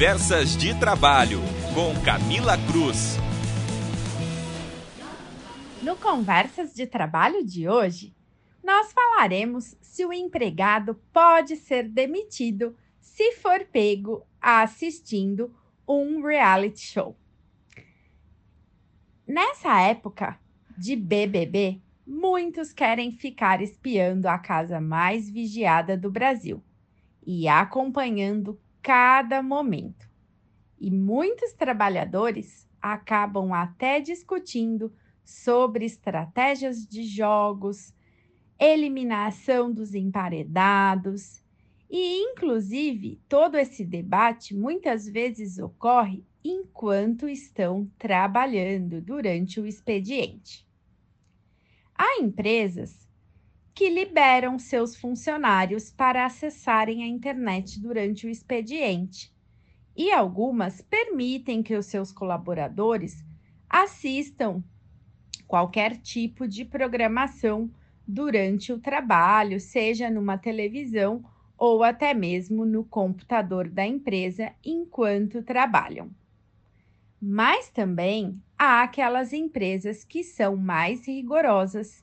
Conversas de Trabalho, com Camila Cruz. No Conversas de Trabalho de hoje, nós falaremos se o empregado pode ser demitido se for pego assistindo um reality show. Nessa época de BBB, muitos querem ficar espiando a casa mais vigiada do Brasil e acompanhando cada momento. E muitos trabalhadores acabam até discutindo sobre estratégias de jogos, eliminação dos emparedados e, inclusive, todo esse debate muitas vezes ocorre enquanto estão trabalhando durante o expediente. Há empresas que liberam seus funcionários para acessarem a internet durante o expediente, e algumas permitem que os seus colaboradores assistam qualquer tipo de programação durante o trabalho, seja numa televisão ou até mesmo no computador da empresa enquanto trabalham. Mas também há aquelas empresas que são mais rigorosas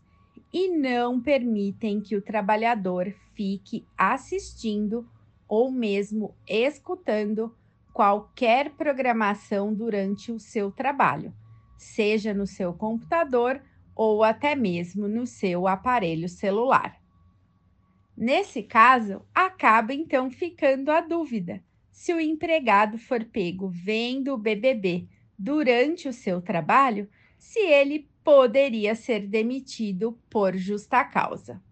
e não permitem que o trabalhador fique assistindo ou mesmo escutando qualquer programação durante o seu trabalho, seja no seu computador ou até mesmo no seu aparelho celular. Nesse caso, acaba então ficando a dúvida se o empregado for pego vendo o BBB durante o seu trabalho, se ele poderia ser demitido por justa causa.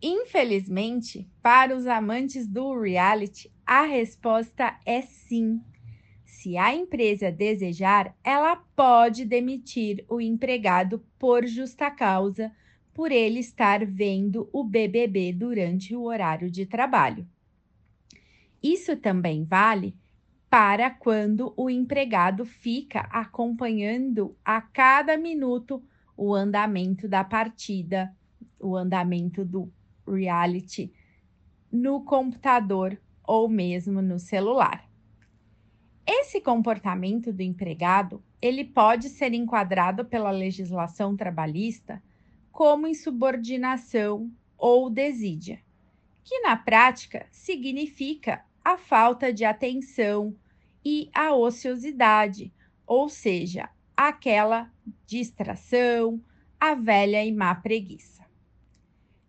Infelizmente, para os amantes do reality, a resposta é sim. Se a empresa desejar, ela pode demitir o empregado por justa causa por ele estar vendo o BBB durante o horário de trabalho. Isso também vale para quando o empregado fica acompanhando a cada minuto o andamento da partida, o andamento do reality no computador ou mesmo no celular. Esse comportamento do empregado, ele pode ser enquadrado pela legislação trabalhista como insubordinação ou desídia, que na prática significa a falta de atenção e a ociosidade, ou seja, aquela distração, a velha e má preguiça.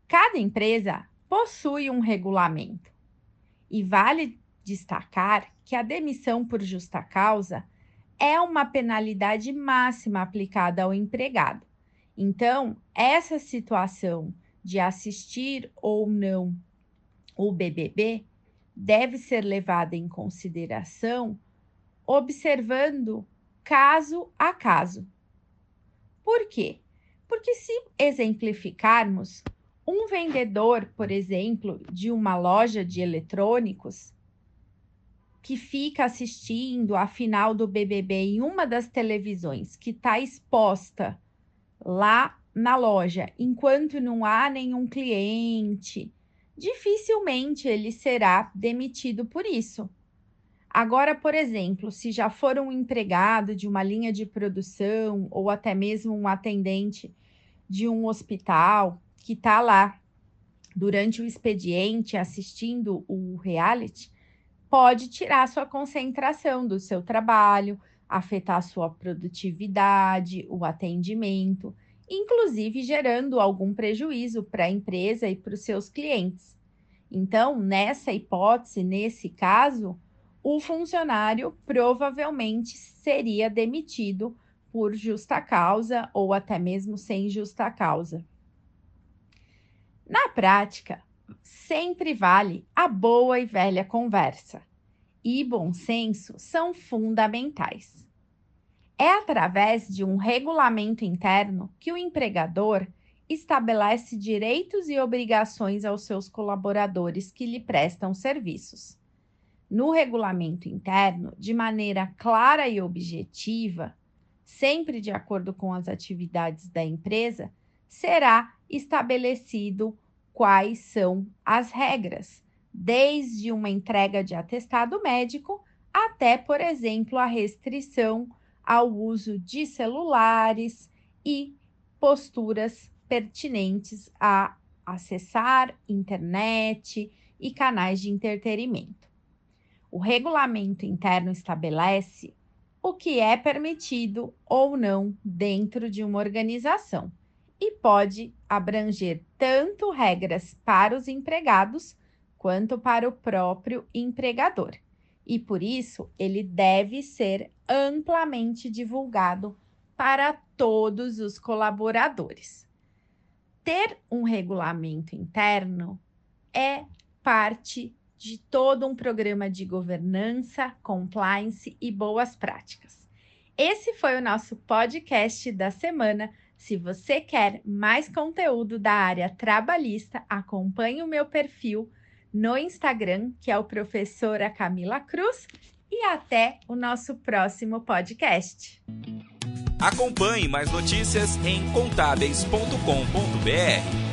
Cada empresa possui um regulamento e vale destacar que a demissão por justa causa é uma penalidade máxima aplicada ao empregado. Então, essa situação de assistir ou não o BBB deve ser levada em consideração observando caso a caso. Por quê? Porque se exemplificarmos, um vendedor, por exemplo, de uma loja de eletrônicos, que fica assistindo a final do BBB em uma das televisões que está exposta lá na loja, enquanto não há nenhum cliente, dificilmente ele será demitido por isso. Agora, por exemplo, se já for um empregado de uma linha de produção ou até mesmo um atendente de um hospital que está lá durante o expediente assistindo o reality, pode tirar sua concentração do seu trabalho, afetar sua produtividade, o atendimento inclusive gerando algum prejuízo para a empresa e para os seus clientes. Então, nessa hipótese, nesse caso, o funcionário provavelmente seria demitido por justa causa ou até mesmo sem justa causa. Na prática, sempre vale a boa e velha conversa, e bom senso são fundamentais. É através de um regulamento interno que o empregador estabelece direitos e obrigações aos seus colaboradores que lhe prestam serviços. No regulamento interno, de maneira clara e objetiva, sempre de acordo com as atividades da empresa, será estabelecido quais são as regras desde uma entrega de atestado médico até, por exemplo, a restrição ao uso de celulares e posturas pertinentes a acessar internet e canais de entretenimento. O regulamento interno estabelece o que é permitido ou não dentro de uma organização e pode abranger tanto regras para os empregados quanto para o próprio empregador. E por isso, ele deve ser amplamente divulgado para todos os colaboradores. Ter um regulamento interno é parte de todo um programa de governança, compliance e boas práticas. Esse foi o nosso podcast da semana. Se você quer mais conteúdo da área trabalhista, acompanhe o meu perfil no Instagram, que é o professora Camila Cruz, e até o nosso próximo podcast. Acompanhe mais notícias em contábeis.com.br.